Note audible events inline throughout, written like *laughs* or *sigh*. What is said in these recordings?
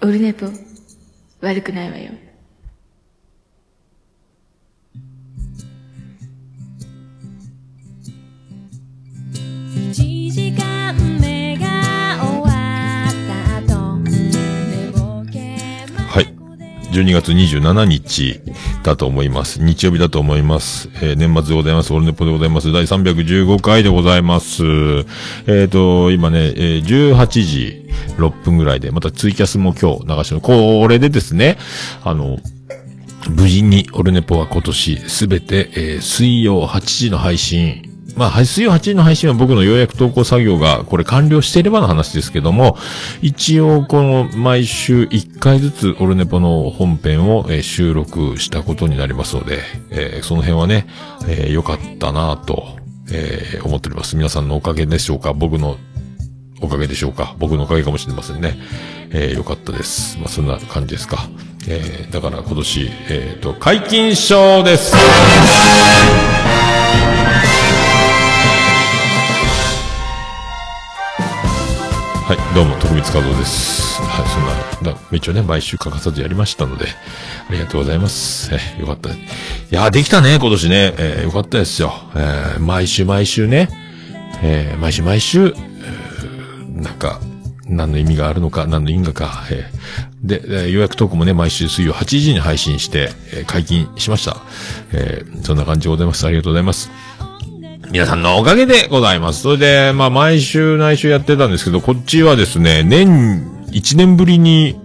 オルネポ、悪くないわよ。1時間目が終わった後はい。12月27日だと思います。日曜日だと思います。えー年末でございます。オルネポでございます。第315回でございます。えっ、と、今ね、えー18時6分ぐらいで、またツイキャスも今日流してる。これでですね、あの、無事にオルネポは今年すべて、えー水曜8時の配信、まあ、水曜8時の配信は僕のようやく投稿作業がこれ完了していればの話ですけども、一応この毎週1回ずつオルネポの本編を、収録したことになりますので、えーその辺はね、えー良かったなぁと、えー思っております。皆さんのおかげでしょうか僕のおかげでしょうか僕のおかげかもしれませんね。えーよかったです。まあ、そんな感じですか。えーだから今年、えっ、と、解禁賞ですはい、どうも、徳光和夫です。はい、そんな、だ一応ね、毎週欠かさずやりましたので、ありがとうございます。えよかった。いや、できたね、今年ね。えーよかったですよ。えー毎週毎週ね、えー毎週毎週、なんか、何の意味があるのか、何の因果か、えーで、予約トークもね、毎週水曜8時に配信して、えー解禁しました。えーそんな感じでございます。ありがとうございます。皆さんのおかげでございます。それで、まあ、毎週内週やってたんですけど、こっちはですね、年、1年ぶりに、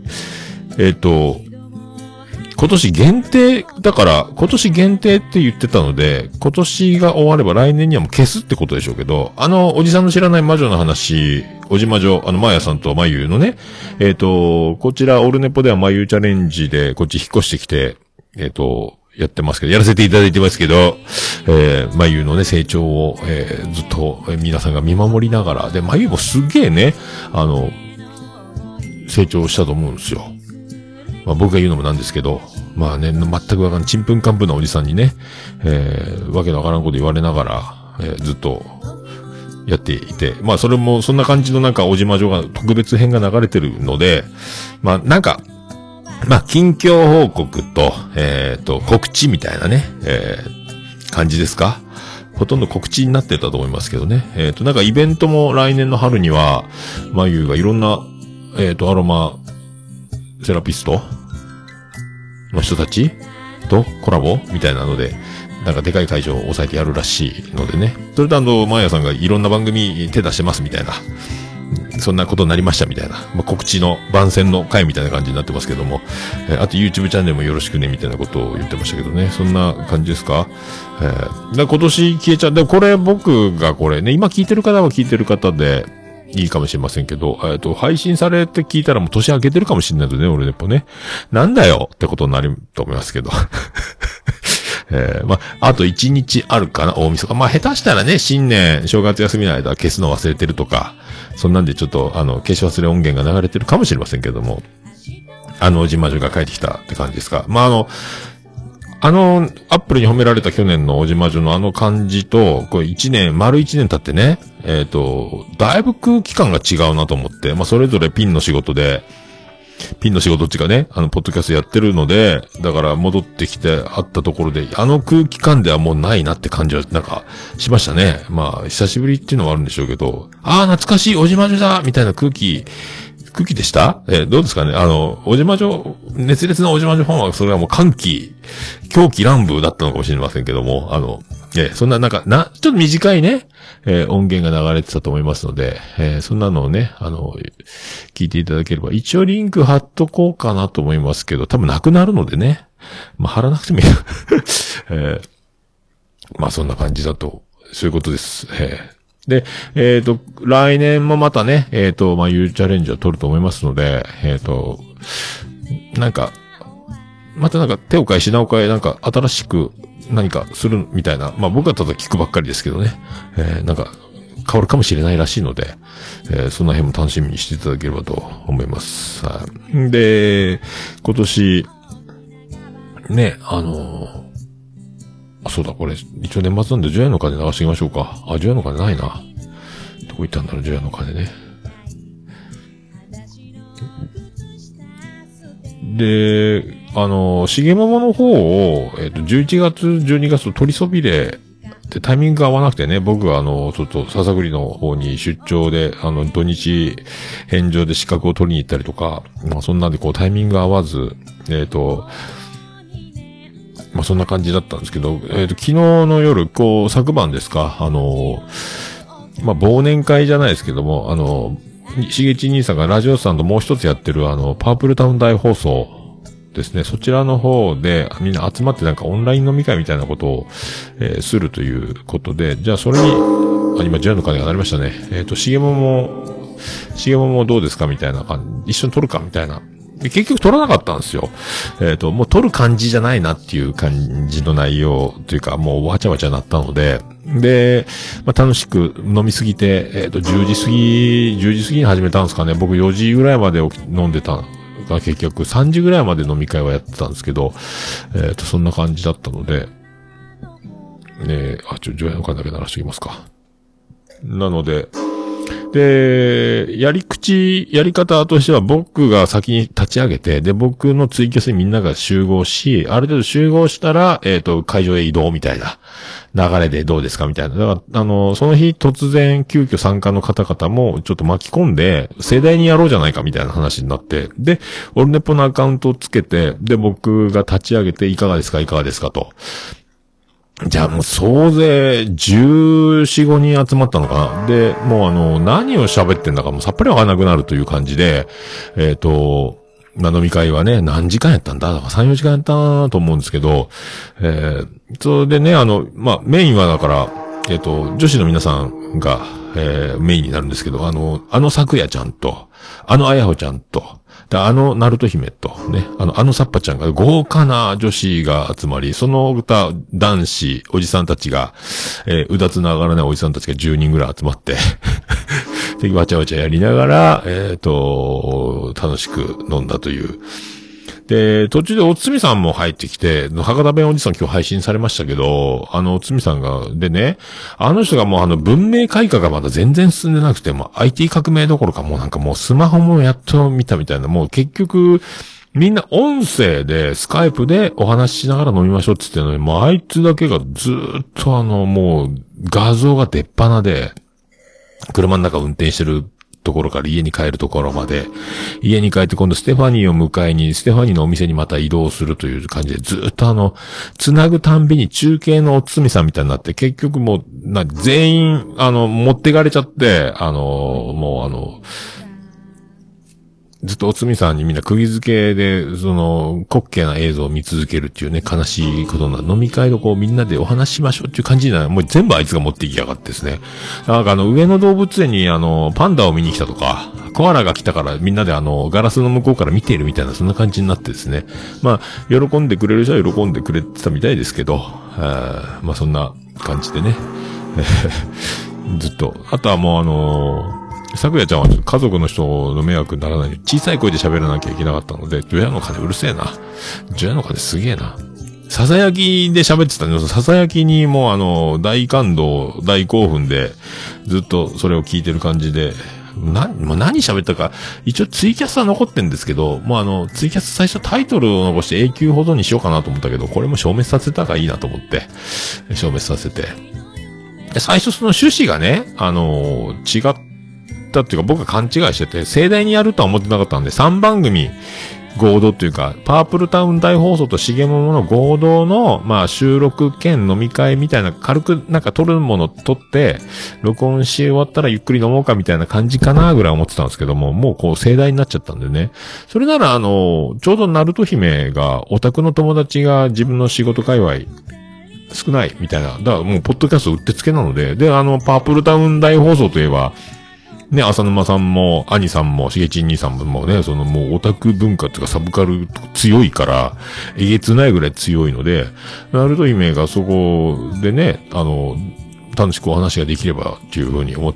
えっ、と、今年限定、だから、今年限定って言ってたので、今年が終われば来年にはもう消すってことでしょうけど、あの、おじさんの知らない魔女の話、おじ魔女、あの、まやさんとまゆのね、えっ、と、こちら、オルネポではまゆチャレンジで、こっち引っ越してきて、えっ、と、やってますけど、やらせていただいてますけど、えー、まゆのね、成長を、えーずっと、え皆さんが見守りながら、で、まゆもすげえね、あの、成長したと思うんですよ。まあ僕が言うのもなんですけど、まあね、全くわかんない、ちんぷんかんぷんなおじさんにね、えー、わけのわからんこと言われながら、えーずっと、やっていて、まあそれもそんな感じのなんかおじまじょが特別編が流れてるので、まあなんか、まあ近況報告と、えっ、と、告知みたいなね、えー、感じですか？ほとんど告知になってたと思いますけどね。えっ、と、なんかイベントも来年の春には、まゆがいろんな、えっ、と、アロマ、セラピストの人たちとコラボみたいなので、なんかでかい会場を抑えてやるらしいのでね。それとあの、マーヤさんがいろんな番組手出してますみたいな。そんなことになりましたみたいな。まあ、告知の番宣の回みたいな感じになってますけども。えーあと YouTube チャンネルもよろしくねみたいなことを言ってましたけどね。そんな感じですか？えー今年消えちゃう。で、これ僕がこれね、今聞いてる方は聞いてる方で、いいかもしれませんけど、えっ、と、配信されて聞いたらもう年明けてるかもしれないのでね、俺ね、ね。なんだよってことになると思いますけど。*laughs* えーまあ、あと1日あるかな、大晦日。まあ、下手したらね、新年、正月休みの間消すの忘れてるとか、そんなんでちょっと、あの、消し忘れ音源が流れてるかもしれませんけども、あの、おじまじょが帰ってきたって感じですか。まあ、あの、あの、アップルに褒められた去年のおじまじょのあの感じと、これ1年、丸1年経ってね、えっ、と、だいぶ空気感が違うなと思って、まあ、それぞれピンの仕事で、ピンの仕事っていうかね、あの、ポッドキャストやってるので、だから戻ってきて会ったところで、あの空気感ではもうないなって感じは、なんか、しましたね。まあ、久しぶりっていうのはあるんでしょうけど、ああ、懐かしい、おじまじょだみたいな空気、空気でした？えーどうですかね？あの、おじまじょ、熱烈なおじまじょファンは、それはもう歓喜、狂気乱舞だったのかもしれませんけども、あの、えーそんななんか、な、ちょっと短いね、えー音源が流れてたと思いますので、えそんなのをね、あの、聞いていただければ、一応リンク貼っとこうかなと思いますけど、多分なくなるのでね、まあ、貼らなくてもいい。*laughs* えまあ、そんな感じだと、そういうことです。えで、えっ、と、来年もまたね、えっ、と、まあ、いうチャレンジを取ると思いますので、えっ、と、なんか、またなんか手を変え品を変え、なんか新しく何かするみたいな。まあ僕はただ聞くばっかりですけどね。えーなんか変わるかもしれないらしいので、えーその辺も楽しみにしていただければと思います。はい。で、今年、ね、あのあ、そうだ、これ、一応年末なんで、ジョヤの鐘流していきましょうか。あ、ジョヤの鐘ないな。どこ行ったんだろう、ジョヤの鐘ね。で、あの、しげももの方を、えっ、と、11月、12月と取りそびれ、で、タイミングが合わなくてね、僕はあの、ちょっと、笹栗の方に出張で、あの、土日、返上で資格を取りに行ったりとか、まあ、そんなんでこう、タイミング合わず、えっ、と、まあ、そんな感じだったんですけど、えっ、と、昨日の夜、こう、昨晩ですか、あの、まあ、忘年会じゃないですけども、あの、しげち兄さんがラジオさんともう一つやってるあの、パープルタウン大放送ですね。そちらの方で、みんな集まってなんかオンライン飲み会みたいなことを、えーするということで、じゃあそれに、あ、今、ジャンの鐘が鳴りましたね。えっ、と、しげもも、しげももどうですかみたいな感じ、一緒に撮るかみたいな。で結局撮らなかったんですよ。えっ、と、もう撮る感じじゃないなっていう感じの内容というか、もうわちゃわちゃなったので、で、まあ、楽しく飲みすぎて、えっ、と、10時過ぎ、10時過ぎに始めたんですかね。僕4時ぐらいまで飲んでたが結局3時ぐらいまで飲み会はやってたんですけど、えっ、と、そんな感じだったので、ねえあ、ちょ、上映の間だけ鳴らしておきますか。なので、で、やり口、やり方としては僕が先に立ち上げて、で、僕のツイキャスにみんなが集合し、ある程度集合したら、えっ、と、会場へ移動みたいな流れでどうですかみたいな。だから、あの、その日突然急遽参加の方々もちょっと巻き込んで、盛大にやろうじゃないかみたいな話になって、で、オルネポのアカウントをつけて、で、僕が立ち上げて、いかがですかいかがですかと。じゃあもう総勢14、5人集まったのかな。で、もうあの、何を喋ってんだかもうさっぱりわかんなくなるという感じで、えっ、と、まあ、飲み会はね、何時間やったんだだから3、4時間やったなと思うんですけど、えー、それでね、あの、まあ、メインはだから、えっ、と、女子の皆さんが、えー、メインになるんですけど、あの、あの咲夜ちゃんと、あのあやほちゃんと、で、あの、ナルト姫と、ね、あの、あのサッパちゃんが豪華な女子が集まり、その歌、男子、おじさんたちが、えーうだつながらないおじさんたちが10人ぐらい集まって、*laughs* で、わちゃわちゃやりながら、えっ、と、楽しく飲んだという。で、途中でおつみさんも入ってきて、博多弁おじさん今日配信されましたけど、あのおつみさんが、でね、あの人がもうあの文明開化がまだ全然進んでなくて、もう IT 革命どころかもうなんかもうスマホもやっと見たみたいな、もう結局、みんな音声で、スカイプでお話ししながら飲みましょうって言ってるのに、もうあいつだけがずっとあの、もう画像が出っ鼻で、車の中運転してるところから家に帰るところまで、家に帰って今度ステファニーを迎えに、ステファニーのお店にまた移動するという感じで、ずっとあの、繋ぐたんびに中継のおつみさんみたいになって、結局もう、な、全員、あの、持ってかれちゃって、あの、もうあの、ずっとおつみさんにみんな釘付けで、その、滑稽な映像を見続けるっていうね、悲しいことな、飲み会のこうみんなでお話しましょうっていう感じなもう全部あいつが持ってきやがってですね。なんかあの、上野動物園にあの、パンダを見に来たとか、コアラが来たからみんなであの、ガラスの向こうから見ているみたいな、そんな感じになってですね。まあ、喜んでくれる人は喜んでくれてたみたいですけど、あまあそんな感じでね。*laughs* ずっと。あとはもうあのー昨夜ちゃんは家族の人の迷惑にならないように小さい声で喋らなきゃいけなかったので、除夜の鐘うるせえな。除夜の鐘すげえな。ささやきで喋ってたんです、ささやきにもうあの、大感動、大興奮で、ずっとそれを聞いてる感じで、な、もう何喋ったか、一応ツイキャスは残ってんですけど、もうあの、ツイキャス最初タイトルを残して永久保存にしようかなと思ったけど、これも消滅させた方がいいなと思って、消滅させて。最初その趣旨がね、あの違ったっていうか僕が勘違いしてて、盛大にやるとは思ってなかったんで、3番組合同というか、パープルタウン大放送としげももの合同の、まあ収録兼飲み会みたいな軽くなんか撮るもの撮って、録音し終わったらゆっくり飲もうかみたいな感じかなぐらい思ってたんですけども、もうこう盛大になっちゃったんでね。それならあの、ちょうどナルト姫が、オタクの友達が自分の仕事界隈、少ないみたいな。だからもう、ポッドキャストうってつけなので、で、あの、パープルタウン大放送といえば、ね、浅沼さんも、兄さんも、しげちん兄さんもね、そのもうオタク文化っていうかサブカル強いから、えげつないぐらい強いので、ナルト姫がそこでね、あの、楽しくお話ができればっていうふうに思っ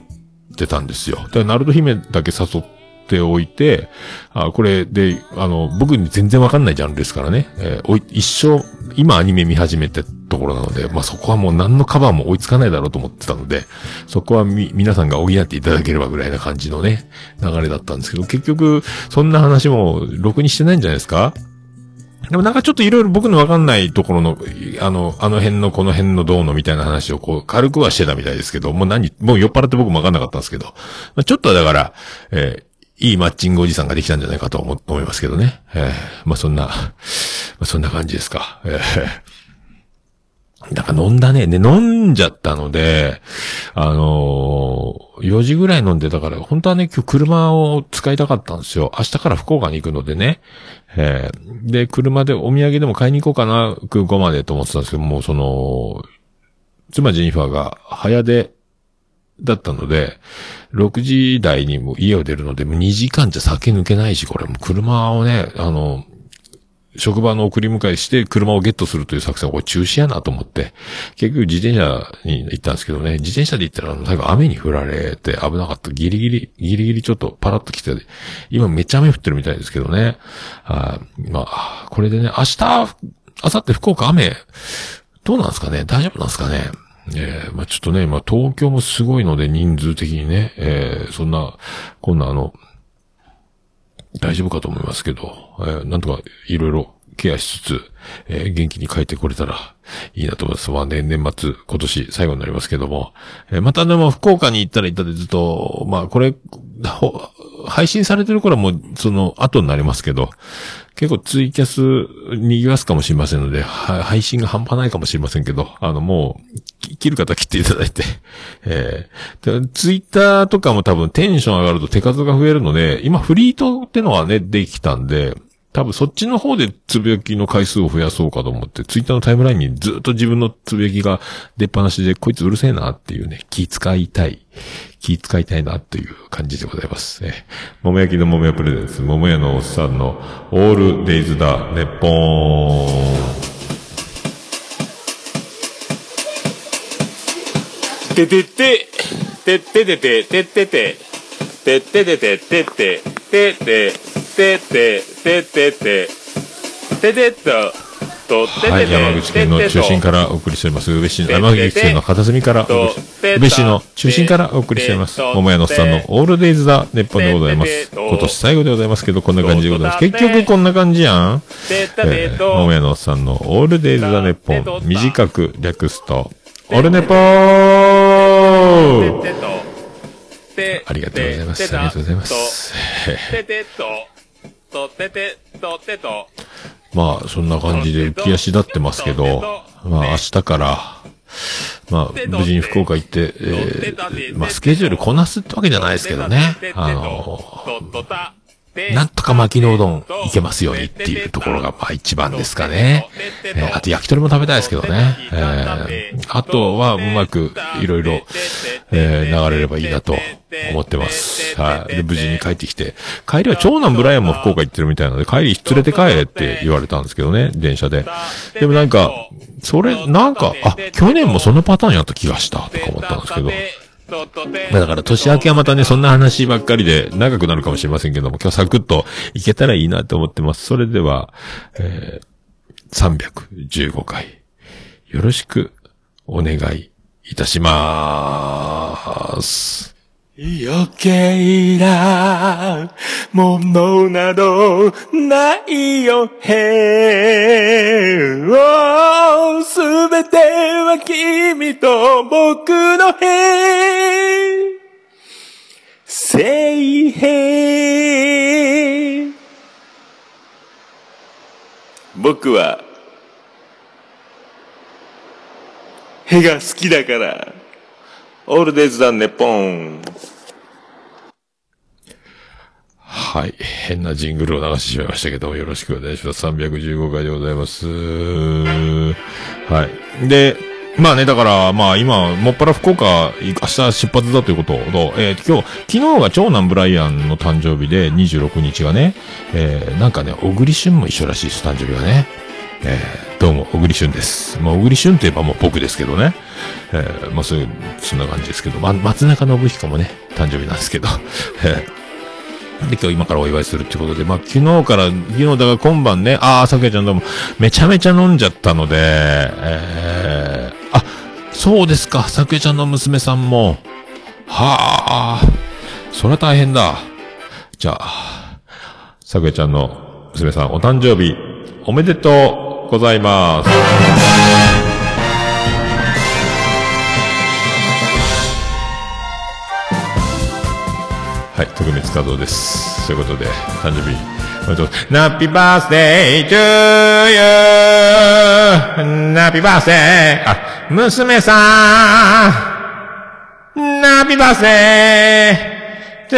てたんですよ。だからナルト姫だけ誘っておいて、あ、これで、あの、僕に全然わかんないジャンルですからね。えーおい一生、今アニメ見始めてところなので、まあ、そこはもう何のカバーも追いつかないだろうと思ってたので、そこはみ、皆さんが補っていただければぐらいな感じのね、流れだったんですけど、結局、そんな話も、ろくにしてないんじゃないですか？でもなんかちょっといろいろ僕のわかんないところの、あの、あの辺のこの辺のどうのみたいな話をこう軽くはしてたみたいですけど、もう何、もう酔っ払って僕もわかんなかったんですけど、まあ、ちょっとはだから、えーいいマッチングおじさんができたんじゃないかと思思いますけどね。えーまあそんな、まあそんな感じですか。えーなんか飲んだね。で、飲んじゃったので、あのー4時ぐらい飲んでたから、本当はね、今日車を使いたかったんですよ。明日から福岡に行くのでね。えーで、車でお土産でも買いに行こうかな、空港までと思ってたんですけど、もうその、妻ジェニファーが早出だったので、6時台にも家を出るので、もう2時間じゃ酒抜けないし、これも車をね、あの、職場の送り迎えして車をゲットするという作戦はこれ中止やなと思って、結局自転車に行ったんですけどね、自転車で行ったら最後雨に降られて危なかった。ギリギリ、ギリギリちょっとパラッと来て、今めっちゃ雨降ってるみたいですけどね。あまあ、これでね、明日、明後日福岡雨、どうなんですかね？大丈夫なんですかね？えーまあちょっとね、まあ東京もすごいので人数的にね、えーそんな、こんなあの、大丈夫かと思いますけど、えーなんとかいろいろケアしつつ、えー元気に帰ってこれたらいいなと思います。まあね、年末、今年最後になりますけども、えーまたでも福岡に行ったら行ったでずっと、まあこれ、配信されてる頃はもうその後になりますけど、結構ツイキャス賑わすかもしれませんので、配信が半端ないかもしれませんけど、あのもう、切る方は切っていただいて、*laughs* えーツイッターとかも多分テンション上がると手数が増えるので、今フリートってのはね、できたんで、多分そっちの方でつぶやきの回数を増やそうかと思って、ツイッターのタイムラインにずっと自分のつぶやきが出っ放しで、こいつうるせえなっていうね、気使いたい。気使いたいなっていう感じでございます。えー、桃焼きの桃屋プレゼンツ、桃屋のおっさんのオールデイズだ、ネッポーン。ててて、てっててて、てってて、てっててて、てって、てって、てって、てってて、ててててて、はい、山口県の中心からお送りしております。宇部市の、山口県の片隅からお送りして、宇部市の中心からお送りしております。桃屋のさんのオールデイズだ、ネッポンでございます。今年最後でございますけど、こんな感じでございます。結局こんな感じやん。えー、桃屋のさんのオールデイズだ、ネッポン。短く略すと、オルネポー、ありがとうございます。ありがとうございます。まあ、そんな感じで浮き足立ってますけど、まあ、明日から、まあ、無事に福岡行って、えー、まあ、スケジュールこなすってわけじゃないですけどね。あの、なんとか巻きのうどんいけますようにっていうところが、まあ一番ですかね。えーあと焼き鳥も食べたいですけどね。えーあとはうまくいろいろ、えー流れればいいなと思ってます。はい。で、無事に帰ってきて、帰りは長男ブライアンも福岡行ってるみたいなので、帰り連れて帰れって言われたんですけどね、電車で。でもなんか、それ、なんか、あ、去年もそのパターンやった気がしたとか思ったんですけど。まあだから年明けはまたね、そんな話ばっかりで長くなるかもしれませんけども、今日サクッといけたらいいなと思ってます。それでは、えー、315回、よろしくお願いいたしまーす。余計なものなどないよへすべては君と僕のへ聖平僕はへが好きだから。オールデイズだネポンはい。変なジングルを流してしまいましたけども、よろしくお願いします。315回でございます。はい。で、まあね、だから、まあ今、もっぱら福岡、明日出発だということと、えー今日、昨日が長男ブライアンの誕生日で、26日がね、えーなんかね、小栗旬も一緒らしいです、誕生日がね。えーどうも、小栗旬です。まあ、小栗旬といえばもう僕ですけどね。えーまあそういう、そんな感じですけど、まあ、松中信彦もね、誕生日なんですけど、*laughs* えーで、今日今からお祝いするってことで、まあ、昨日から、昨日だから今晩ね、ああ、さくやちゃんどうも、めちゃめちゃ飲んじゃったので、えー、あ、そうですか、さくやちゃんの娘さんも、はあ、そりゃ大変だ。じゃあ、さくやちゃんの娘さん、お誕生日、おめでとう。ございます。はい、徳光和夫です。ということで、誕生日、おめでとう。ナッピーバースデー to you! ナッピーバースデーあ、娘さんナッピーバースデー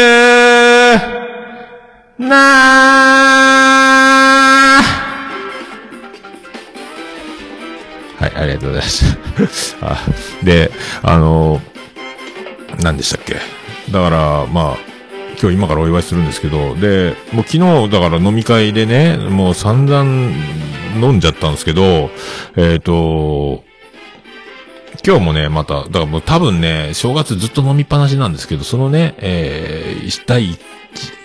to なはい、ありがとうございました。*laughs* あで、あの、何でしたっけ？だから、まあ、今日今からお祝いするんですけど、で、もう昨日、だから飲み会でね、もう散々飲んじゃったんですけど、えっ、と、今日もね、また、だからもう多分ね、正月ずっと飲みっぱなしなんですけど、そのね、えー、第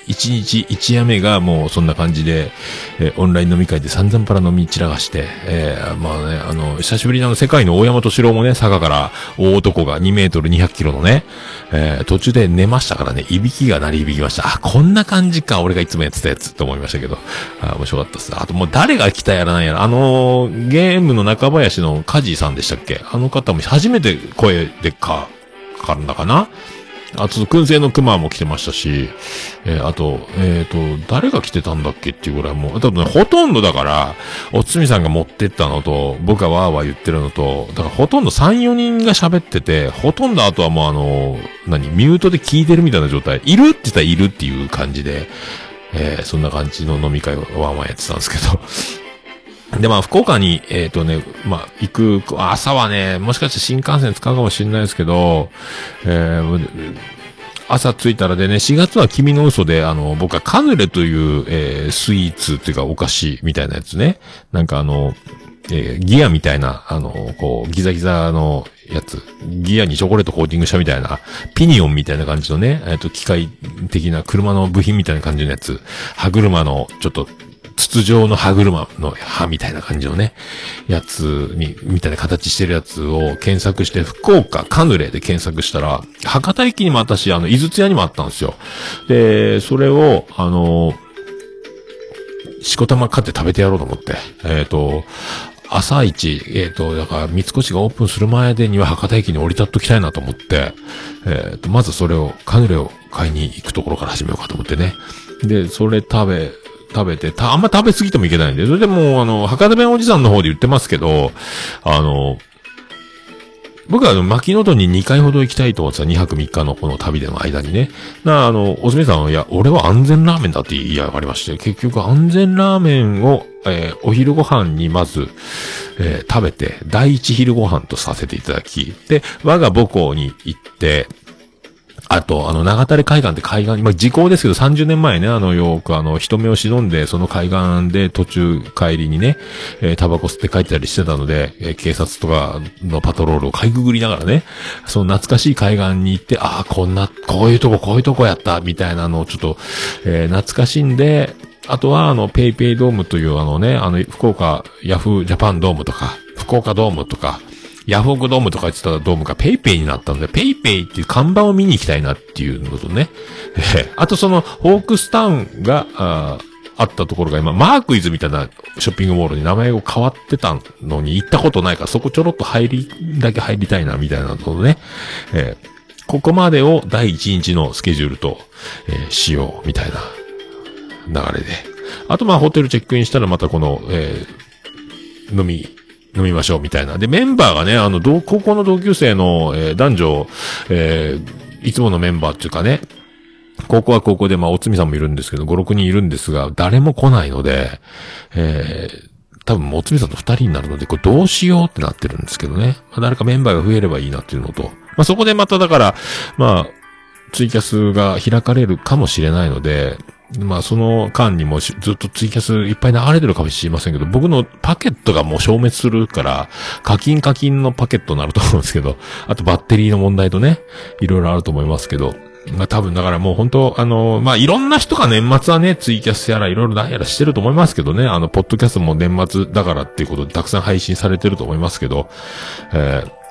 一日一夜目がもうそんな感じで、えーオンライン飲み会で散々パラ飲み散らかして、えーまあね、あの、久しぶりなの世界の大山敏郎もね、佐賀から大男が2メートル200キロのね、えー途中で寝ましたからね、いびきが鳴り響きました。あ、こんな感じか、俺がいつもやってたやつと思いましたけど、あ面白かったです。あともう誰が来たやらないやら、あのーゲームの中林のカジーさんでしたっけ？あの方も初めて声でか、かかるんだかな？あと、燻製の熊も来てましたし、えーあと、えっ、と、誰が来てたんだっけっていうぐらいもう、多分ね、ほとんどだから、おつみさんが持ってったのと、僕がわーわー言ってるのと、だからほとんど3、4人が喋ってて、ほとんどあとはもうあの、何、ミュートで聞いてるみたいな状態。いるって言ったらいるっていう感じで、えーそんな感じの飲み会をワンワンやってたんですけど、で、まあ、福岡に、えっ、とね、まあ、行く、朝はね、もしかして新幹線使うかもしれないですけど、えー朝着いたらでね、4月は君の嘘で、あの、僕はカヌレという、えースイーツっていうかお菓子みたいなやつね。なんかあの、えーギアみたいな、あの、こう、ギザギザのやつ。ギアにチョコレートコーティングしたみたいな、ピニオンみたいな感じのね、えっ、と、機械的な車の部品みたいな感じのやつ。歯車の、ちょっと、筒状の歯車の歯みたいな感じのね、やつに、みたいな形してるやつを検索して、福岡カヌレで検索したら、博多駅にも私、あの、井筒屋にもあったんですよ。で、それを、あの、しこたま買って食べてやろうと思って。えっ、と、朝一、えっ、と、だから、三越がオープンする前でには博多駅に降り立っときたいなと思って、えっ、と、まずそれを、カヌレを買いに行くところから始めようかと思ってね。で、それ食べ、食べて、た、あんま食べ過ぎてもいけないんで、それでもう、あの、博多弁おじさんの方で言ってますけど、あの、僕はあの、牧野戸に2回ほど行きたいと思ってた2泊3日のこの旅での間にね。な、あの、おすみさんは、いや、俺は安全ラーメンだって言い上がりまして、結局安全ラーメンを、えーお昼ご飯にまず、えー食べて、第一昼ご飯とさせていただき、で、我が母校に行って、あと、あの、長垂海岸って海岸に、ま、時効ですけど、30年前ね、あの、よくあの、人目を忍んで、その海岸で途中帰りにね、えータバコ吸って帰ってたりしてたので、えー警察とかのパトロールをかいくぐりながらね、その懐かしい海岸に行って、ああ、こんな、こういうとこ、こういうとこやった、みたいなのをちょっと、えー懐かしんで、あとは、あの、ペイペイドームという、あのね、あの、福岡ヤフージャパンドームとか、福岡ドームとか、ヤフオクドームとか言ってたドームが PayPay になったので、 PayPay っていう看板を見に行きたいなっていうのとね。え *laughs* あとその、ホークスタウンが、ああったところが今、 MARK IS みたいなショッピングモールに名前が変わってたのに行ったことないから、そこちょろっと入り、だけ入りたいな、みたいなのね。えーここまでを第一日のスケジュールと、えーしよう、みたいな流れで。あとまあホテルチェックインしたらまたこの、えー飲み、飲みましょうみたいな。で、メンバーがね、あの、同高校の同級生の、えー男女、えーいつものメンバーっていうかね、高校は高校で、まあ、おつみさんもいるんですけど、5、6人いるんですが、誰も来ないので、えー多分、もつみさんと二人になるので、これどうしようってなってるんですけどね。まあ、誰かメンバーが増えればいいなっていうのと、まあ、そこでまただから、まあ、ツイキャスが開かれるかもしれないので、まあその間にもずっとツイキャスいっぱい流れてるかもしれませんけど、僕のパケットがもう消滅するから、課金課金のパケットになると思うんですけど、あとバッテリーの問題とね、いろいろあると思いますけど、まあ多分だからもう本当あの、まあいろんな人が年末はね、ツイキャスやらいろいろ何やらしてると思いますけどね、あの、ポッドキャストも年末だからっていうことでたくさん配信されてると思いますけど、えー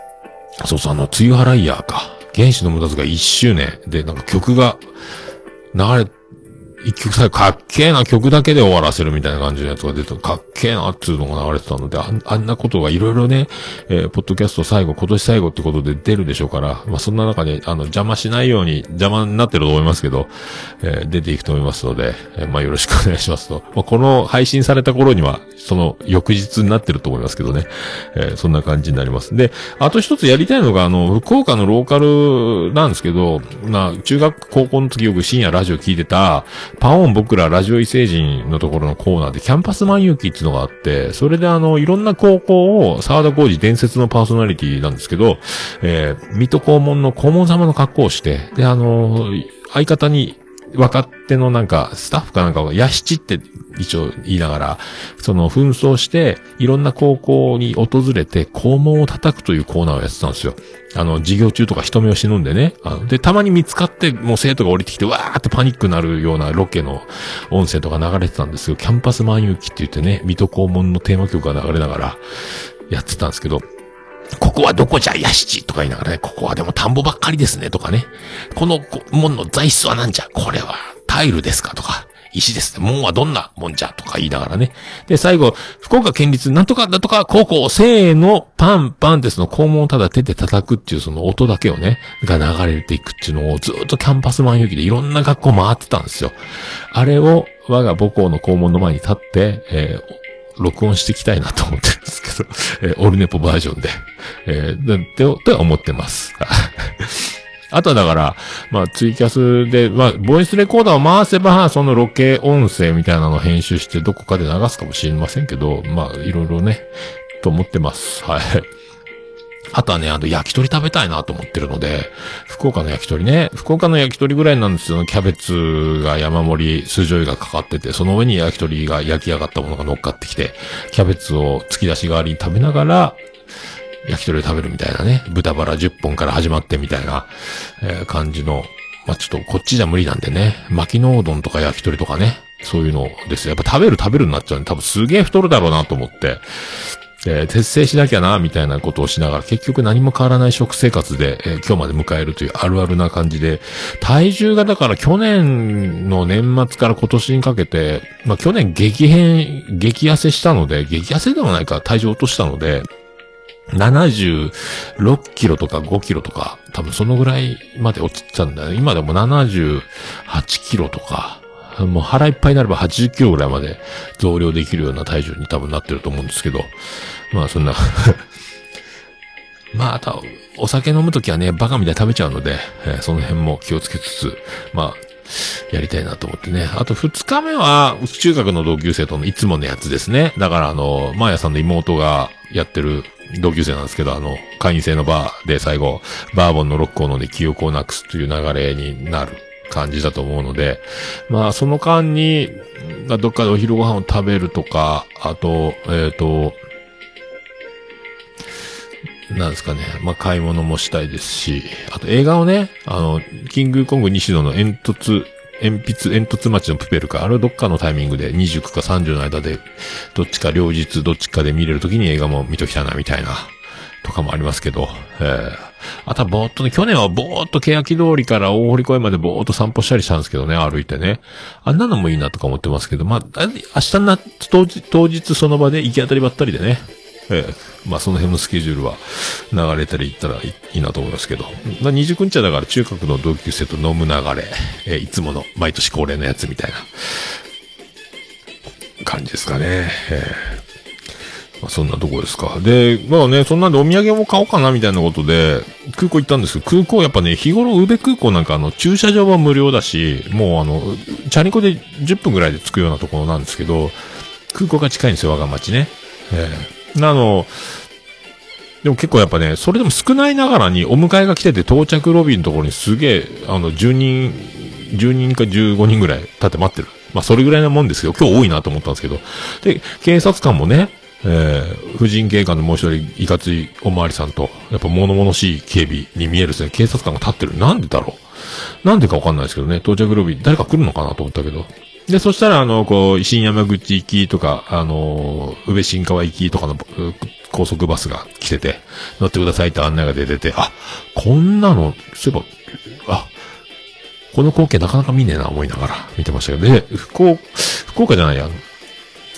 そうそう、あの、梅雨払いヤーか。原始の無駄遣い1周年で、なんか曲が流れ、一曲最後かっけえな曲だけで終わらせるみたいな感じのやつが出てかっけえなっていうのが流れてたので、あんあんなことがいろいろね、えーポッドキャスト最後、今年最後ってことで出るでしょうから、まあそんな中で、あの、邪魔しないように、邪魔になってると思いますけど、えー出ていくと思いますので、えーまあよろしくお願いしますと。まあこの配信された頃には、その翌日になってると思いますけどね、えーそんな感じになります。で、あと一つやりたいのが、あの、福岡のローカルなんですけど、まあ、中学、高校の時よく深夜ラジオ聞いてた、パオン僕らラジオ異星人のところのコーナーで、キャンパス万有機っていうのがあって、それであの、いろんな高校を、沢田浩二伝説のパーソナリティなんですけど、えー、水戸黄門の黄門様の格好をして、で、あの、相方に、若手のなんか、スタッフかなんかが、ヤシチって一応言いながら、その紛争して、いろんな高校に訪れて、校門を叩くというコーナーをやってたんですよ。あの、授業中とか人目を忍んでね。あので、たまに見つかって、もう生徒が降りてきて、わーってパニックになるようなロケの音声とか流れてたんですよ。キャンパス万有記って言ってね、水戸黄門のテーマ曲が流れながら、やってたんですけど、ここはどこじゃ、ヤシチとか言いながらね、ここはでも田んぼばっかりですね、とかね。この門の材質はなんじゃ、これはタイルですか、とか。石ですね。門はどんな門じゃ？とか言いながらね。で、最後、福岡県立なんとかなんとか高校、せーの、パンパンってその校門をただ手で叩くっていうその音だけをね、が流れていくっていうのをずっとキャンパスマン行きでいろんな学校回ってたんですよ。あれを我が母校の校門の前に立って、えー録音していきたいなと思ってるんですけど、えーオルネポバージョンで、えー、で、で、とは思ってます。*laughs* あとはだから、まあ、ツイキャスで、まあ、ボイスレコーダーを回せば、そのロケ音声みたいなのを編集してどこかで流すかもしれませんけど、まあ、いろいろね、と思ってます。はい。あとはね、あの、焼き鳥食べたいなと思ってるので、福岡の焼き鳥ね、福岡の焼き鳥ぐらいなんですよ。キャベツが山盛り、酢醤油がかかってて、その上に焼き鳥が焼き上がったものが乗っかってきて、キャベツを突き出し代わりに食べながら、焼き鳥を食べるみたいなね、豚バラ10本から始まってみたいな、えー感じの、まあ、ちょっとこっちじゃ無理なんでね、巻きのうどんとか焼き鳥とかね、そういうのです。やっぱ食べる食べるになっちゃうんで、多分すげえ太るだろうなと思って、えー徹底しなきゃな、みたいなことをしながら、結局何も変わらない食生活で、えー今日まで迎えるというあるあるな感じで、体重がだから去年の年末から今年にかけて、まあ去年激変、激痩せしたので、激痩せでもないか体重落としたので、76キロとか5キロとか、多分そのぐらいまで落ちてたんだよね。今でも78キロとか、もう腹いっぱいになれば80キロぐらいまで増量できるような体重に多分なってると思うんですけど、まあそんな、*laughs* まああとはお酒飲むときはね、バカみたいに食べちゃうので、えーその辺も気をつけつつ、まあ、やりたいなと思ってね。あと二日目は、中学の同級生とのいつものやつですね。だからあの、マーヤさんの妹がやってる同級生なんですけど、あの、会員制のバーで最後、バーボンのロックを飲んで記憶をなくすという流れになる感じだと思うので、まあその間に、どっかでお昼ご飯を食べるとか、あと、えっ、と、なんですかね。まあ、買い物もしたいですし、あと映画をね、あの、キングコング西野の煙突、鉛筆、煙突町のプペルか、あれをどっかのタイミングで29か30の間で、どっちか両日どっちかで見れるときに映画も見ときたいな、みたいな、とかもありますけど、えー、あとはぼーっとね、去年はぼーっと欅通りから大堀公園までぼーっと散歩したりしたんですけどね、歩いてね。あんなのもいいなとか思ってますけど、まあ、明日な、当日、当日その場で行き当たりばったりでね、ええまあその辺のスケジュールは流れたり行ったらいいなと思いますけど。まあ29日はだから中学の同級生と飲む流れ、ええいつもの毎年恒例のやつみたいな感じですかね。ええ、そんなとこですか。で、まあね、そんなんでお土産も買おうかなみたいなことで、空港行ったんですけど、空港やっぱね、日頃宇部空港なんかあの、駐車場は無料だし、もうあの、チャリコで10分ぐらいで着くようなところなんですけど、空港が近いんですよ、我が町ね。ええあの、でも結構やっぱね、それでも少ないながらにお迎えが来てて到着ロビーのところにすげえ、あの、10人、10人か15人ぐらい立って待ってる。まあそれぐらいなもんですけど、今日多いなと思ったんですけど。で、警察官もね、えー、婦人警官のもう一人、いかついおまわりさんと、やっぱ物々しい警備に見えるですね、警察官が立ってる。なんでだろう？なんでかわかんないですけどね、到着ロビー、誰か来るのかなと思ったけど。で、そしたら、あの、こう、新山口行きとか、あの、宇部新川行きとかの高速バスが来てて、乗ってくださいって案内が出てて、あ、こんなの、そういえば、あ、この光景なかなか見ねえな思いながら見てましたけど、で、福岡、福岡じゃないや、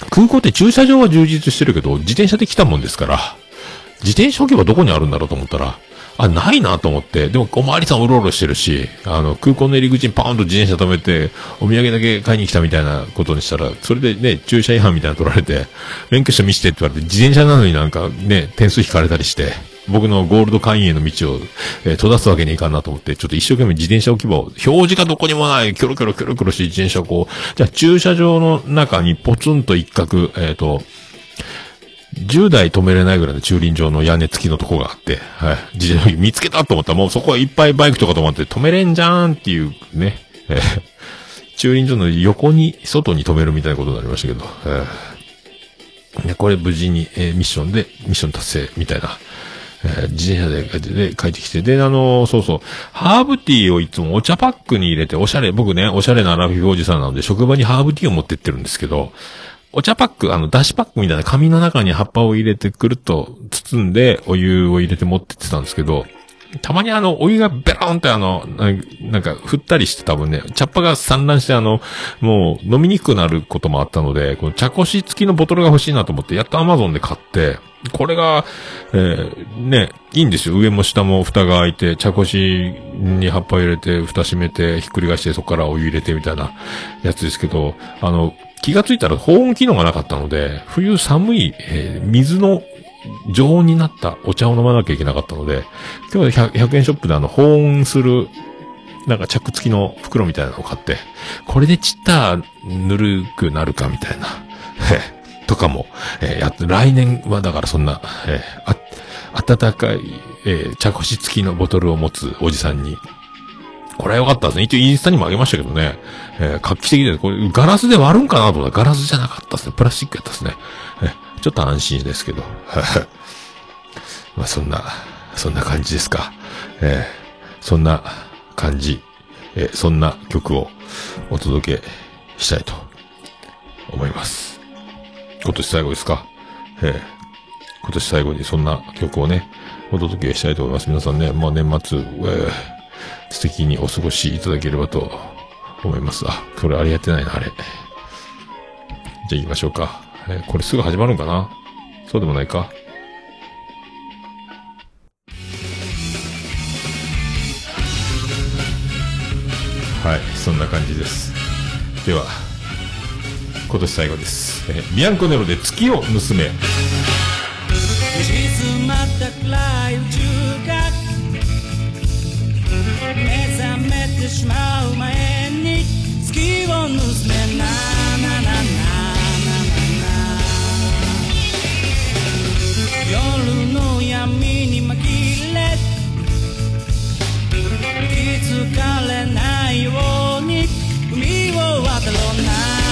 空港って駐車場は充実してるけど、自転車で来たもんですから、自転車置けばどこにあるんだろうと思ったら、あ、ないなと思って、でもおまわりさんうろうろしてるし、あの、空港の入り口にパーンと自転車止めて、お土産だけ買いに来たみたいなことにしたら、それでね、駐車違反みたいなの取られて、免許証見せてって言われて、自転車なのになんかね、点数引かれたりして、僕のゴールド会員への道を、えー閉ざすわけにいかんなと思って、ちょっと一生懸命自転車置き場を、表示がどこにもない、キョロキョロキョロキョロして自転車をこう、じゃあ駐車場の中にポツンと一角、えっ、と、10台止めれないぐらいの駐輪場の屋根付きのとこがあって、はい。自転車見つけたと思ったらもうそこはいっぱいバイクとか止まって止めれんじゃーんっていうね、えー駐輪場の横に、外に止めるみたいなことになりましたけど、えーでこれ無事に、えーミッションで、ミッション達成みたいな、自転車で帰ってで帰ってきて、で、あのそうそう、ハーブティーをいつもお茶パックに入れて、おしゃれ、僕ね、おしゃれなアラフィフおじさんなので、職場にハーブティーを持ってってるんですけど、お茶パック、あの、だしパックみたいな紙の中に葉っぱを入れてくると包んで、お湯を入れて持ってってたんですけど、たまにあの、お湯がベロンってあの、なんか、振ったりして多分ね、茶っ葉が散乱してあの、もう飲みにくくなることもあったので、この茶こし付きのボトルが欲しいなと思って、やっとアマゾンで買って、これが、えー、ね、いいんですよ。上も下も蓋が開いて、茶こしに葉っぱ入れて、蓋閉めて、ひっくり返して、そこからお湯入れてみたいなやつですけど、あの、気がついたら保温機能がなかったので、冬寒い、えー水の常温になったお茶を飲まなきゃいけなかったので、今日は 100, 100円ショップであの、保温する、なんか着付きの袋みたいなのを買って、これでちったぬるくなるかみたいな、*laughs* とかも、えーやって、来年はだからそんな、えーあ、暖かい、えー茶こし付きのボトルを持つおじさんに、これは良かったですね。一応インスタにもあげましたけどね。えー画期的で、これガラスで割るんかなと思ったらガラスじゃなかったですね。プラスチックやったですね。えーちょっと安心ですけど。*laughs* まあそんな、そんな感じですか。えーそんな感じ、えーそんな曲をお届けしたいと思います。今年最後ですか？えー今年最後にそんな曲をね、お届けしたいと思います。皆さんね、まあ年末、えー素敵にお過ごしいただければと思います。あ、これあれやってないな、あれ。じゃあ行きましょうか。えーこれすぐ始まるんかな？そうでもないかはい、そんな感じです。では、今年最後です。えービアンコネロで月を盗め。静まった暗い宇宙が目覚めてしまう前に月を盗めなな気づかれないように海を渡ろうな。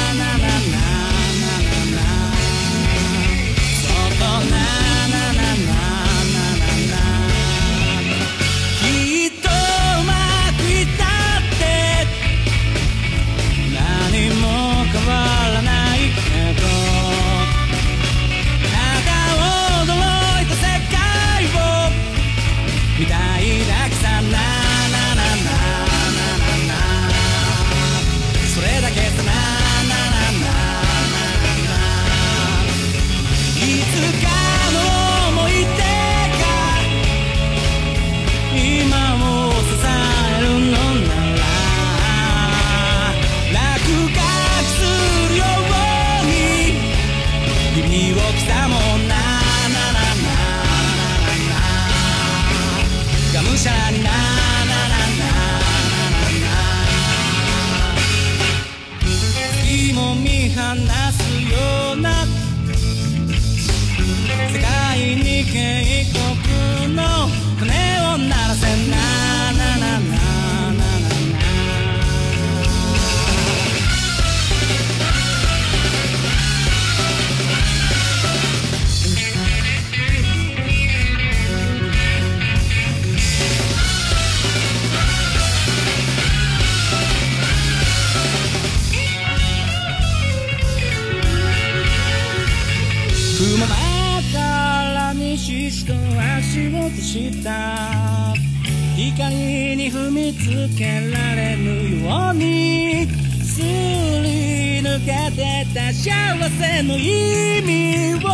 意味を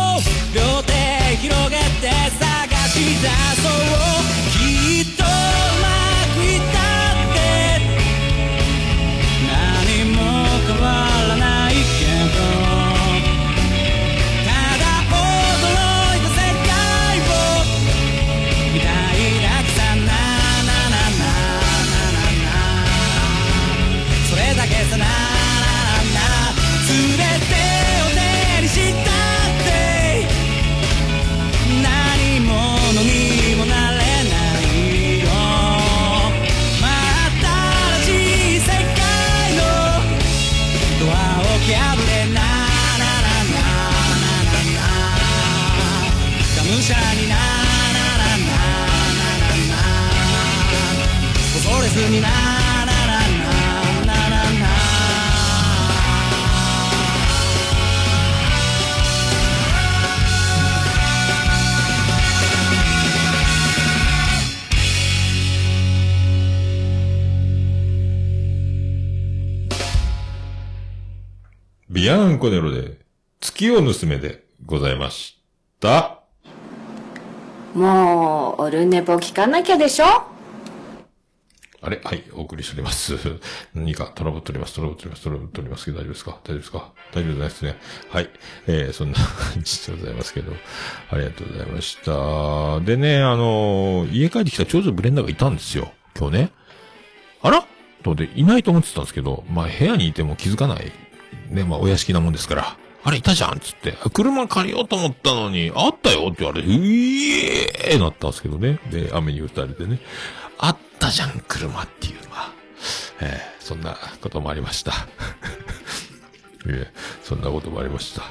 両手広げて探し出すビアンコネロで、月を盗めでございました。もう、オルネポ聞かなきゃでしょ？あれ？はい、お送りしております。*laughs* 何かトラブっております、トラブっております、トラブっておりますけど大丈夫ですか？大丈夫ですか？大丈夫じゃないですね。はい。えー、そんな感じでございますけど、ありがとうございました。でね、あのー家帰ってきた長女ブレンダーがいたんですよ。今日ね。あら？とで、いないと思ってたんですけど、まあ部屋にいても気づかない。ね、まあお屋敷なもんですから。あれ、いたじゃんつって。車借りようと思ったのに、あったよって言われて、うえーなったんですけどね。で、雨に打たれてね。あったじゃん、車っていう、まあ。えーそんなこともありました。*laughs* ええそんなこともありました。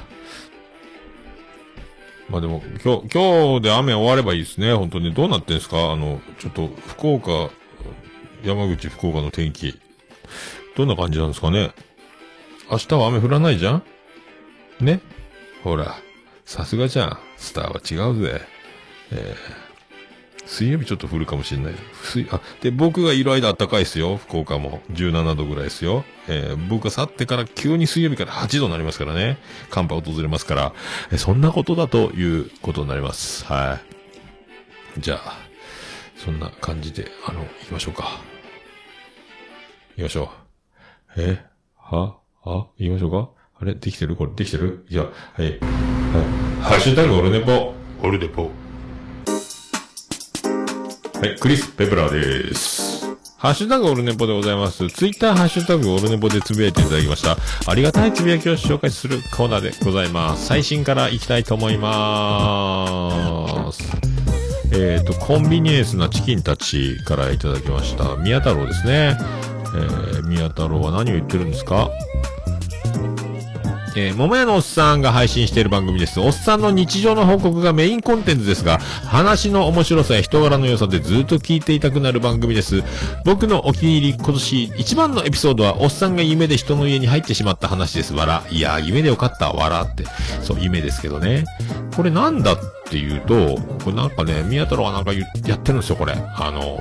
まあでも、今日、今日で雨終わればいいですね。本当に。どうなってんですか？あの、ちょっと、福岡、山口、福岡の天気。どんな感じなんですかね？明日は雨降らないじゃん？ね？ほら、さすがじゃん。スターは違うぜ。えー水曜日ちょっと降るかもしれない。水あ、で、僕がいる間暖かいですよ。福岡も。17度ぐらいですよ。えー僕が去ってから急に水曜日から8度になりますからね。寒波訪れますから。えそんなことだということになります。はい。じゃあ、そんな感じで、あの、行きましょうか。行きましょう。え？は？あ行きましょうか？あれ？できてる？これ？できてる？いや、はい。はい。ハッシュタグオルネポ。オルネポ。はい、クリス・ペプラーです。ハッシュタグオルネポでございます。ツイッターハッシュタグオルネポでつぶやいていただきました。ありがたいつぶやきを紹介するコーナーでございます。最新から行きたいと思います。えっ、と、コンビニエンスなチキンたちからいただきました。宮太郎ですね。えー、宮太郎は何を言ってるんですか？えー、桃屋のおっさんが配信している番組です。おっさんの日常の報告がメインコンテンツですが、話の面白さや人柄の良さでずっと聞いていたくなる番組です。僕のお気に入り、今年一番のエピソードは、おっさんが夢で人の家に入ってしまった話です。わら。いやー、夢でよかった。わらって。そう、夢ですけどね。これなんだっていうと、これなんかね、宮太郎がなんかやってるんですよ、これ。あの、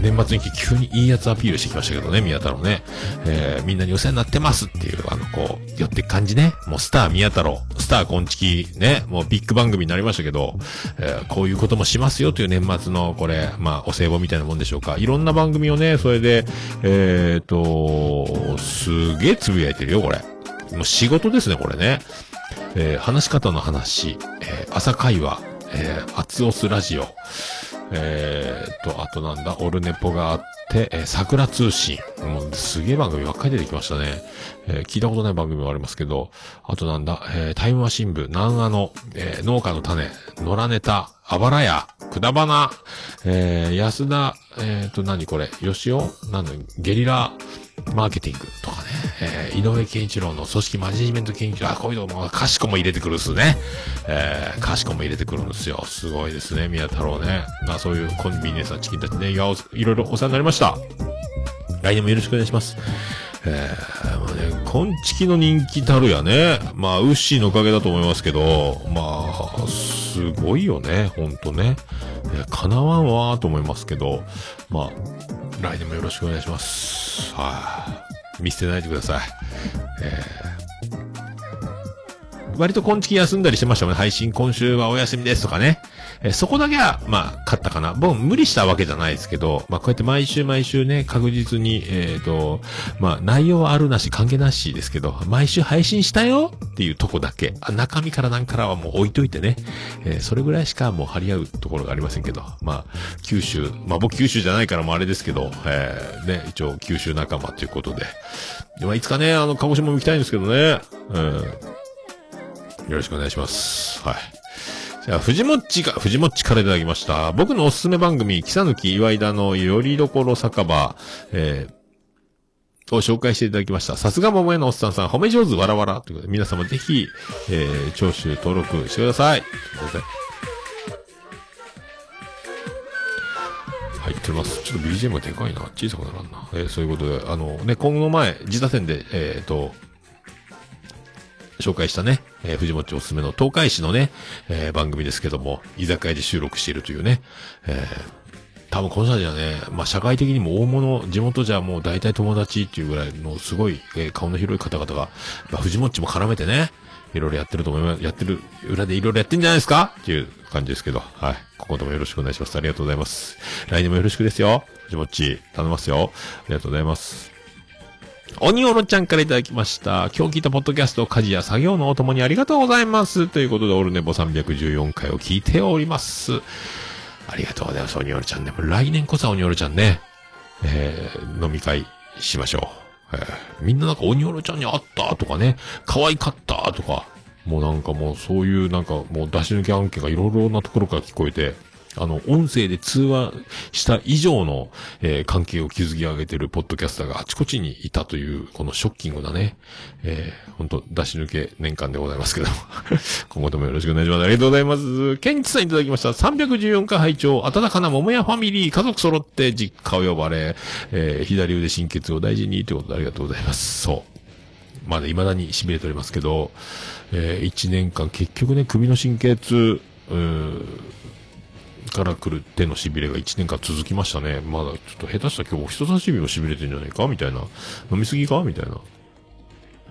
年末に急にいいやつアピールしてきましたけどね、宮太郎ね。えー、みんなにお世話になってますっていう、あの、こう、寄って感じね。もうスター宮太郎、スターコンチキね、もうビッグ番組になりましたけど、えーこういうこともしますよという年末の、これ、まあ、お歳暮みたいなもんでしょうか。いろんな番組をね、それで、えーと、すげえつぶやいてるよ、これ。もう仕事ですね、これね。えー話し方の話、えー朝会話、えー、アツオスラジオ、えー、と、あとなんだ、オルネポがあって、えー桜通信。もうすげえ番組ばっかり出てきましたね。えー聞いたことない番組もありますけど、あとなんだ、えータイムマシン部、南アの、えー農家の種、野良ネタ、あばらや、くだばな、えー安田、えー、と、何これ、吉尾なんだ、ゲリラ、マーケティングとかね、えー井上健一郎の組織マネジメント研究、あ、こういうのも、かしこも入れてくるっすね。えー、かしこも入れてくるんですよ。すごいですね、宮太郎ね。まあそういうコンビニエンスなチキンたちね、いや、いろいろお世話になりました。来年もよろしくお願いします。えー、まあね、コンチキの人気たるやね。まあ、ウッシーのおかげだと思いますけど、まあ、すごいよね、ほんとね。え、叶わんわーと思いますけど、まあ、来年もよろしくお願いします。はい、見捨てないでください。えー、割と今月休んだりしてましたもんね。配信今週はお休みですとかね。えーそこだけは、まあ、勝ったかな。僕、無理したわけじゃないですけど、まあ、こうやって毎週毎週ね、確実に、えっ、と、まあ、内容はあるなし、関係なしですけど、毎週配信したよっていうとこだけ。あ中身からなんからはもう置いといてね。えーそれぐらいしかもう張り合うところがありませんけど、まあ、九州、まあ僕九州じゃないからもうあれですけど、えーね、一応九州仲間ということで。でまあ、いつかね、あの、鹿児島も行きたいんですけどね。うん。よろしくお願いします。はい。じゃあ、藤もっちが、藤もっちからいただきました。僕のおすすめ番組、木さき岩井田のよりどころ酒場、えー、を紹介していただきました。さすが桃屋のおっさんさん、褒め上手わらわら。ということで、皆様ぜひ、えー、聴取登録してください。ということで入ってます。ちょっと BGM がでかいな。小さくならんな。えーそういうことで、あのね、今後の前、自他戦で、えっ、と、紹介したね、えー藤本おすすめの東海市のね、えー番組ですけども、居酒屋で収録しているというね、えー多分この人たちはね、まあ社会的にも大物、地元じゃもう大体友達っていうぐらいのすごい、えー顔の広い方々が、まあ藤本も絡めてね、いろいろやってると思います。やってる、裏でいろいろやってんじゃないですか？っていう感じですけど、はい。今後ともよろしくお願いします。ありがとうございます。来年もよろしくですよ。藤本頼みますよ。ありがとうございます。鬼おろちゃんからいただきました。今日聞いたポッドキャスト、家事や作業のお供にありがとうございます。ということで、オルネボ314回を聞いております。ありがとうございます、鬼おろちゃんね。も来年こそは鬼おろちゃんね、えー、飲み会しましょう。えーみんななんか鬼おろちゃんに会ったとかね、可愛かったとか、もうなんかもうそういうなんかもう出し抜き案件がいろいろなところから聞こえて、あの、音声で通話した以上の、えー関係を築き上げてるポッドキャスターがあちこちにいたという、このショッキングなね、えー、本当出し抜け年間でございますけど、*laughs* 今後ともよろしくお願いします。ありがとうございます。ケンチさんいただきました。314回拝聴温かな桃屋ファミリー、家族揃って実家を呼ばれ、えー、左腕神経を大事にということでありがとうございます。そう。まだ未だに痺れておりますけど、えー、1年間結局ね、首の神経痛、うーから来る手の痺れが1年間続きましたね。まだちょっと下手したら今日人差し指も痺れてんじゃないかみたいな。飲みすぎかみたいな。ね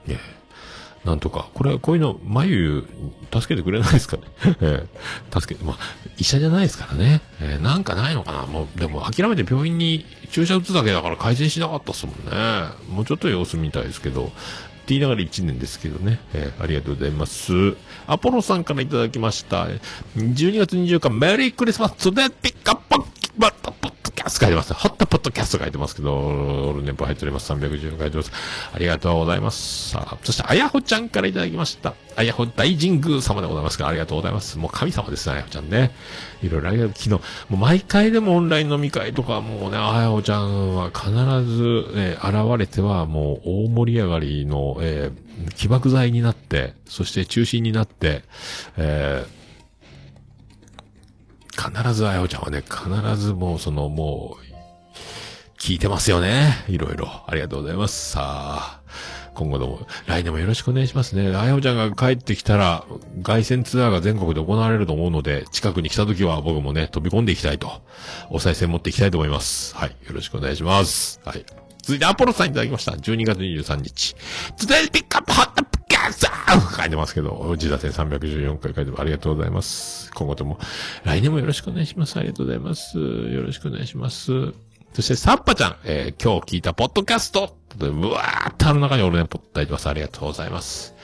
えなんとか。これ、こういうの、眉、助けてくれないですかね。*laughs* ええ助けて、まあ、医者じゃないですからね。ええなんかないのかなもう、でも諦めて病院に注射打つだけだから改善しなかったっすもんね。もうちょっと様子見たいですけど。って言いながら1年ですけどね。えーありがとうございます。アポロさんからいただきました。12月24日、メリークリスマス、ツデピッカポッバッタポッドキャスト書いてます。ホットポッドキャスト書いてますけど、オルネポ入っております。314書いてます。ありがとうございます。さあ、そして、あやほちゃんからいただきました。あやほ大神宮様でございますから、ありがとうございます。もう神様ですね、あやほちゃんね。いろいろありがとう。昨日、もう毎回でもオンライン飲み会とか、もうね、あやほちゃんは必ず、ね、現れては、もう大盛り上がりの、えー、起爆剤になって、そして中心になって、えー、必ずあやほちゃんはね、必ずもうそのもう、聞いてますよね。いろいろ。ありがとうございます。さあ、今後とも、来年もよろしくお願いしますね。あやほちゃんが帰ってきたら、外線ツアーが全国で行われると思うので、近くに来た時は僕もね、飛び込んでいきたいと、お賽銭持っていきたいと思います。はい。よろしくお願いします。はい。続いて、アポロさんいただきました。12月23日。Today pick up hot gas! 書いてますけど、自打線314回書いてます。ありがとうございます。今後とも、来年もよろしくお願いします。ありがとうございます。よろしくお願いします。そして、サッパちゃん、えー今日聞いたポッドキャストでうわーっとあの中に俺ね、ポッといてます。ありがとうございます。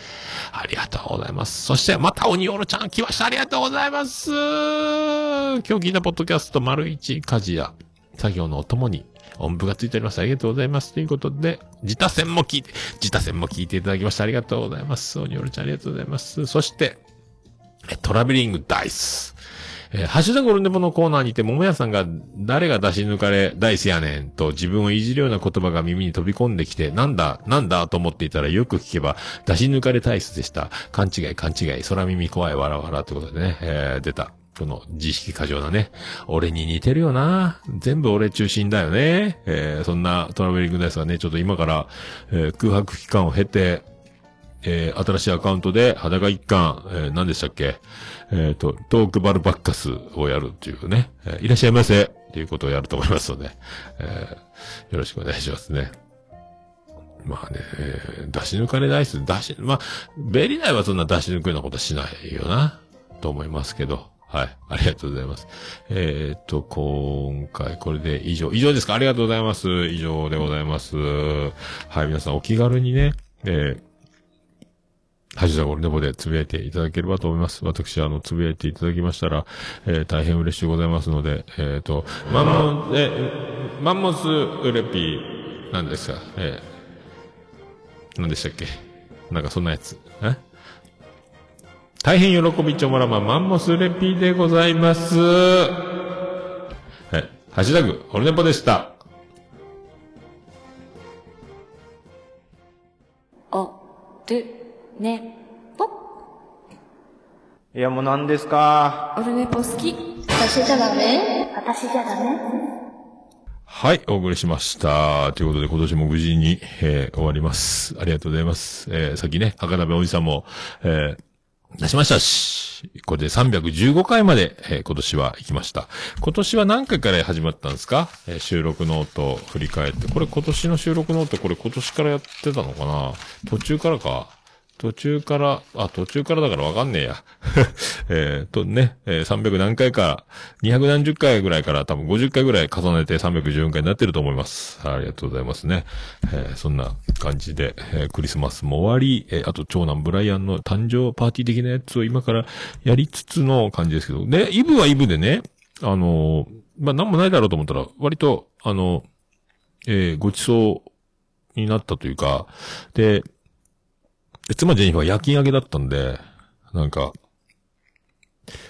ありがとうございます。そして、また鬼おろちゃん来ました。ありがとうございます。今日聞いたポッドキャスト、丸一家事や作業のお供に、音符がついております。ありがとうございます。ということで、自他戦も聞いて、自他戦も聞いていただきました。ありがとうございます。鬼おろちゃんありがとうございます。そして、トラベリングダイス。えーハッシュタグオルネポのコーナーにて、桃屋さんが誰が出し抜かれダイスやねんと自分をいじるような言葉が耳に飛び込んできて、なんだ、なんだと思っていたらよく聞けば、出し抜かれダイスでした。勘違い、勘違い、空耳怖い、わらわらということでね、えー出た。その、自意識過剰なね。俺に似てるよな。全部俺中心だよね。えー、そんなトラベリングダイスがね、ちょっと今から、えー空白期間を経て、えー新しいアカウントで裸一貫、えー何でしたっけ？えっ、と、トークバルバッカスをやるっていうね、えーいらっしゃいませっていうことをやると思いますので、えーよろしくお願いしますね。まあね、え出し抜かれないっす。出し、まあ、ベリダイはそんな出し抜くようなことはしないよな、と思いますけど。はい。ありがとうございます。えっ、と、今回これで以上。以上ですか？ありがとうございます。以上でございます。はい、皆さんお気軽にね、えー、ハッシュタグオルネボでつぶやいていただければと思います。私、あの、つぶやいていただきましたら、えー、大変嬉しいございますので、えっ、と、マンモ、え、マンモスウレピー、なんですかえー、何でしたっけ？なんかそんなやつ。え？大変喜びちょもらまマンモスレピーでございます。はい。ハッシュタグ、オルネポでした。お、る、ね、ぽ。いやもう何ですか？オルネポ好き。私じゃダメ？私じゃダメはい、お送りしました。ということで、今年も無事に、えー終わります。ありがとうございます。えーさっきね、赤鍋おじさんも、えー出しましたし、これで315回まで、えー今年は行きました。今年は何回から始まったんですか、えー収録ノートを振り返って。これ今年の収録ノート、これ今年からやってたのかな？途中からか。途中から、あ、途中からだからわかんねえや。*laughs* えーとね、えー300何回か、200何十回ぐらいから多分50回ぐらい重ねて314回になってると思います。ありがとうございますね。えーそんな感じで、えークリスマスも終わり、えあと長男ブライアンの誕生パーティー的なやつを今からやりつつの感じですけど、で、イブはイブでね、あのまあ、なんもないだろうと思ったら、割と、あの、えごちそうになったというか、で、で妻ジェニファー夜勤明けだったんで、なんか、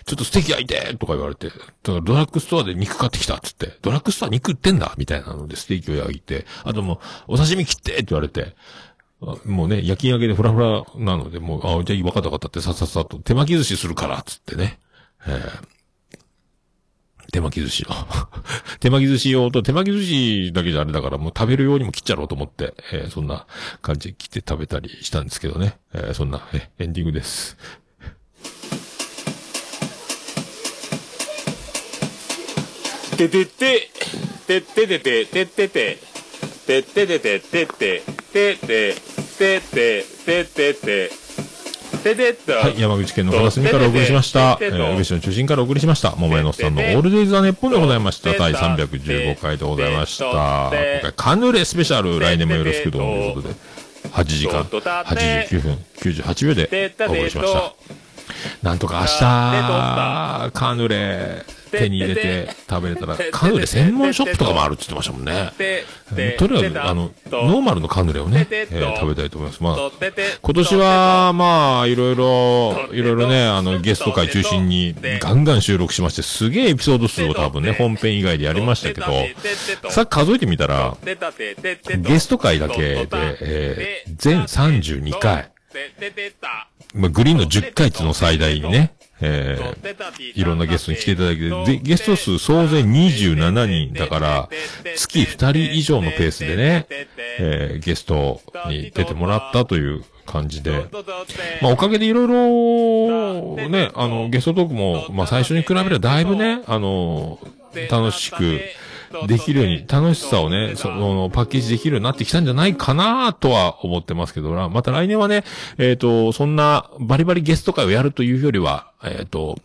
ちょっとステーキ焼いてとか言われて、ドラッグストアで肉買ってきたっつって、ドラッグストア肉売ってんだみたいなのでステーキを焼いて、あともう、お刺身切ってって言われて、もうね、夜勤明けでフラフラなので、もう、あ、じゃあ分かった分かったってさっさっさと手巻き寿司するからっつってね、えー手巻き寿司を。*laughs* 手巻き寿司用と手巻き寿司だけじゃあれだからもう食べるようにも切っちゃろうと思って、えーそんな感じで切って食べたりしたんですけどね。えーそんな、えエンディングです。ててて、てっててて、てってて、てっててて、てって、てって、てって、てってて、はい、山口県の片隅からお送りしました。えー、宇部市の中心からお送りしました。桃屋のさんのオールデイズ・ザ・ネッポンでございました。第315回でございました。今回、カヌレスペシャル、来年もよろしくということで、8時間、89分、98秒でお送りしました。なんとか明日、カヌレ手に入れて食べれたら、カヌレ専門ショップとかもあるって言ってましたもんね。えーとにかく、あの、ノーマルのカヌレをね、えー食べたいと思います。まあ、今年は、まあ、いろいろ、いろいろね、あの、ゲスト会中心にガンガン収録しまして、すげえエピソード数を多分ね、本編以外でやりましたけど、さっき数えてみたら、ゲスト会だけで、えー全32回、まあ、グリーンの10回っていうのを最大にね、えーいろんなゲストに来ていただいて、で、ゲスト数総勢27人だから、月2人以上のペースでね、えーゲストに出てもらったという感じで、まあ、おかげでいろいろ、ね、あの、ゲストトークも、まあ、最初に比べればだいぶね、あの、楽しく、できるように、楽しさをね、その、パッケージできるようになってきたんじゃないかなとは思ってますけど、また来年はね、えっ、と、そんな、バリバリゲスト会をやるというよりは、えっ、と、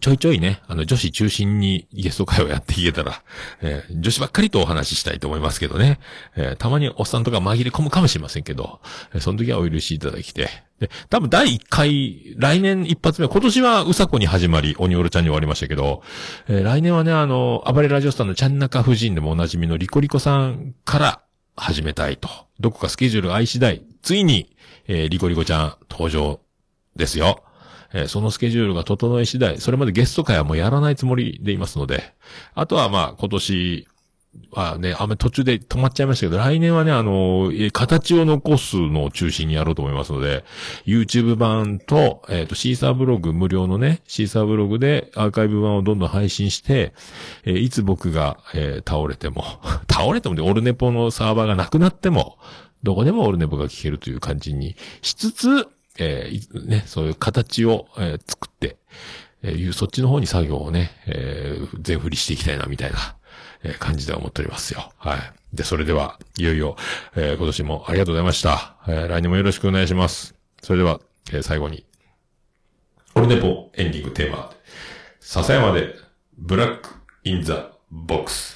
ちょいちょいね、あの、女子中心にゲスト会をやっていけたら、えー女子ばっかりとお話ししたいと思いますけどね。えーたまにおっさんとか紛れ込むかもしれませんけど、えーその時はお許しいただきて。で、多分第1回、来年一発目、今年はうさこに始まり、鬼オルちゃんに終わりましたけど、えー来年はね、あの、暴れラジオスターのちゃんなか夫人でもおなじみのリコリコさんから始めたいと。どこかスケジュールが合い次第、ついに、えーリコリコちゃん登場ですよ。えーそのスケジュールが整い次第、それまでゲスト会はもうやらないつもりでいますので、あとはまあ今年はね、あんまり途中で止まっちゃいましたけど、来年はね、あの、え形を残すのを中心にやろうと思いますので、YouTube 版と、えっ、と、シーサーブログ、無料のね、シーサーブログでアーカイブ版をどんどん配信して、えーいつ僕が、えー倒れても、*laughs* 倒れてもね、オルネポのサーバーがなくなっても、どこでもオルネポが聞けるという感じにしつつ、えーね、そういう形を、えー作って、えーいう、そっちの方に作業をね、えー全振りしていきたいな、みたいな、えー感じで思っておりますよ。はい。で、それでは、いよいよ、えー今年もありがとうございました。えー来年もよろしくお願いします。それでは、えー最後に、オルネポエンディングテーマ、笹山で、ブラックインザボックス。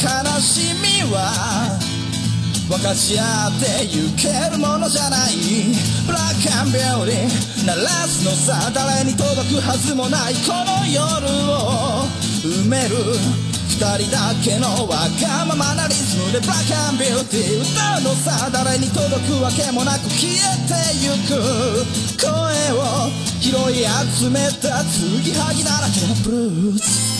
悲しみは分かち合ってゆけるものじゃない。ブラックンビューティー鳴らすのさ誰に届くはずもないこの夜を埋める。二人だけのわがままなリズムでブラックンビューティー歌うのさ誰に届くわけもなく消えてゆく。声を拾い集めた継ぎはぎだらけのブルース。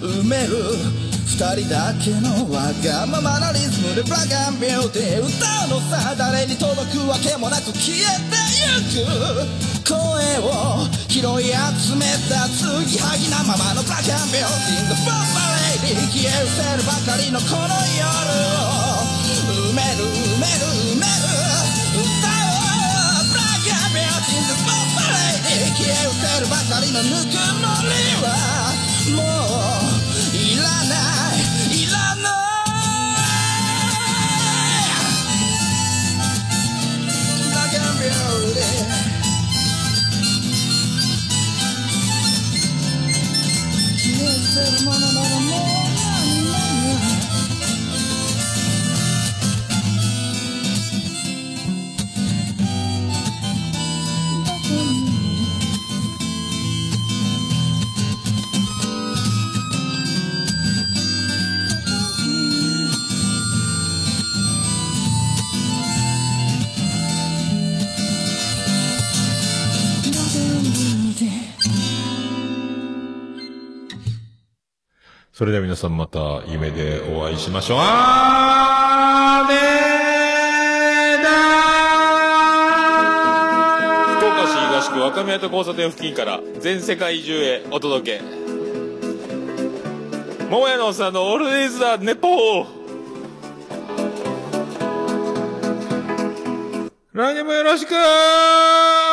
埋める二人だけのわがままなリズムでブラックアンビューティー歌うのさ誰に届くわけもなく消えてゆく声を拾い集めた継ぎはぎなままのブラックアンビューティー The f u r Lady 消え失せるばかりのこの夜を埋める埋める埋める歌をブラックアンビューティー The f u r Lady 消え失せるばかりのぬくもりは消それでは皆さんまた夢でお会いしましょう。あーねー。だ福岡市東区若宮と交差点付近から全世界中へお届け。桃屋のおっさんのオールディーズ・ザ・ネポー。来年もよろしくー